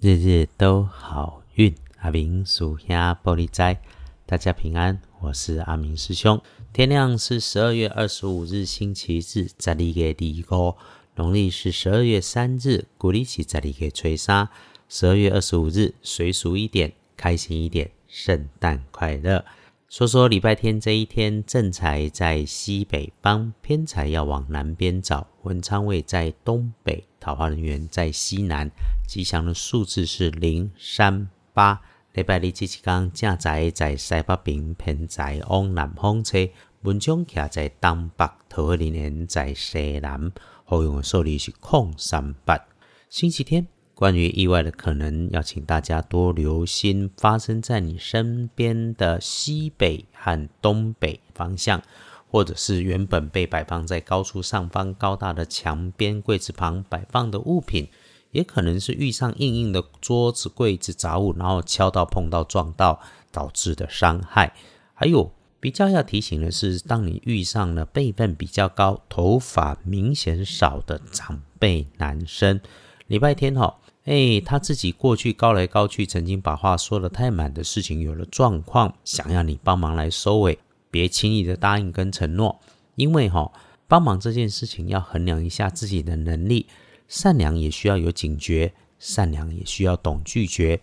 日日都好运，阿明属下玻璃斋，大家平安，我是阿明师兄。天亮是十二月二十五日星期日，在里给第一个农历是十二月三日，古历起在里给吹沙。十二月二十五日，随俗一点，开心一点，圣诞快乐。说说礼拜天这一天，正财在西北方，偏财要往南边找。文昌位在东北，桃花人员在西南。吉祥的数字是零三八。礼拜二这一天，正财在西北边，偏财往南方车。文昌徛在东北，桃花人员在西南。好用的数字是空三八。星期天。关于意外的可能，要请大家多留心发生在你身边的西北和东北方向，或者是原本被摆放在高处上方高大的墙边柜子旁摆放的物品，也可能是遇上硬硬的桌子、柜子、杂物，然后敲到、碰到、撞到导致的伤害。还有比较要提醒的是，当你遇上了辈分比较高、头发明显少的长辈男生，礼拜天哈。哎，他自己过去高来高去，曾经把话说的太满的事情有了状况，想要你帮忙来收尾，别轻易的答应跟承诺，因为哈，帮忙这件事情要衡量一下自己的能力，善良也需要有警觉，善良也需要懂拒绝，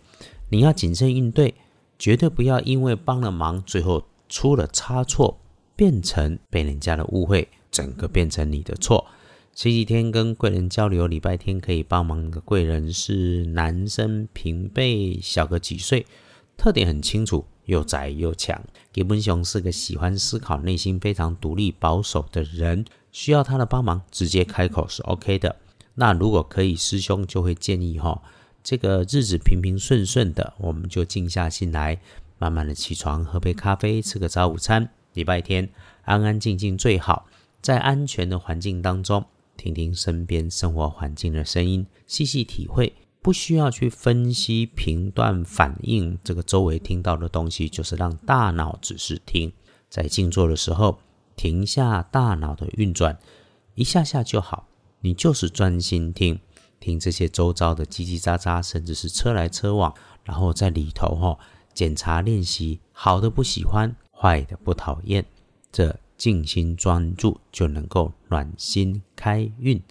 你要谨慎应对，绝对不要因为帮了忙，最后出了差错，变成被人家的误会，整个变成你的错。前几天跟贵人交流，礼拜天可以帮忙的贵人是男生，平辈小个几岁，特点很清楚，又宅又强。吉本雄是个喜欢思考、内心非常独立保守的人，需要他的帮忙，直接开口是 OK 的。那如果可以，师兄就会建议哈，这个日子平平顺顺的，我们就静下心来，慢慢的起床，喝杯咖啡，吃个早午餐。礼拜天安安静静最好，在安全的环境当中。听听身边生活环境的声音，细细体会，不需要去分析、评断、反应这个周围听到的东西，就是让大脑只是听。在静坐的时候，停下大脑的运转，一下下就好。你就是专心听，听这些周遭的叽叽喳喳，甚至是车来车往，然后在里头哈检查练习，好的不喜欢，坏的不讨厌，这。静心专注就能够暖心开运。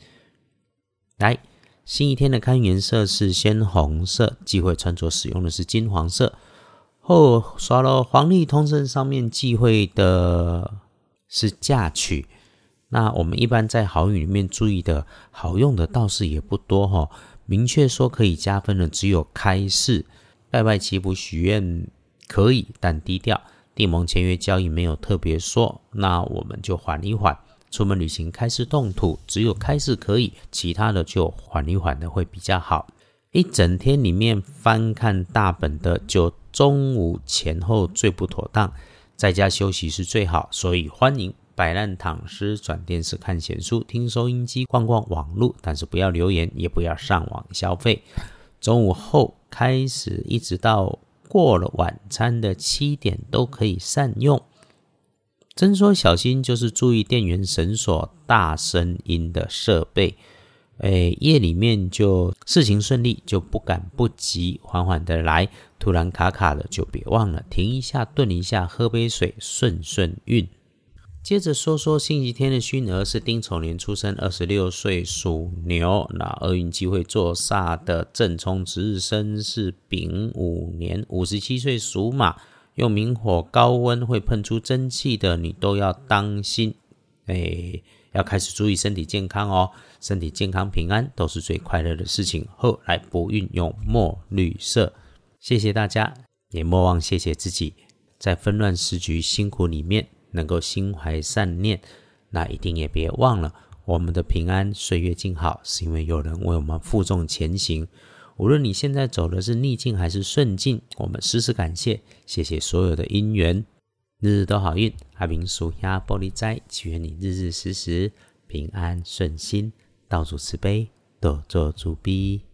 来，新一天的开运颜色是鲜红色，忌讳穿着使用的是金黄色。后刷了黄历通胜上面忌讳的是嫁娶。那我们一般在好运里面注意的好用的倒是也不多哈。明确说可以加分的只有开市、拜拜祈福许愿可以，但低调。订盟签约交易没有特别说，那我们就缓一缓。出门旅行开始动土，只有开始可以，其他的就缓一缓的会比较好。一整天里面翻看大本的，就中午前后最不妥当，在家休息是最好。所以欢迎摆烂躺尸、转电视看闲书、听收音机、逛逛网络，但是不要留言，也不要上网消费。中午后开始一直到。过了晚餐的七点都可以善用。真说小心，就是注意电源绳索大声音的设备。哎，夜里面就事情顺利，就不赶不急，缓缓的来。突然卡卡的，就别忘了停一下，顿一下，喝杯水，顺顺运。接着说说星期天的虚儿是丁丑年出生，二十六岁属牛。那厄运机会坐煞的正冲值日生是丙午年，五十七岁属马。用明火高温会喷出蒸汽的，你都要当心。哎，要开始注意身体健康哦，身体健康平安都是最快乐的事情。后来不运用墨绿色，谢谢大家，也莫忘谢谢自己，在纷乱时局辛苦里面。能够心怀善念，那一定也别忘了，我们的平安岁月静好，是因为有人为我们负重前行。无论你现在走的是逆境还是顺境，我们时时感谢，谢谢所有的因缘，日日都好运。阿明属下玻璃斋，祈愿你日日时时平安顺心，道主慈悲，多做主逼。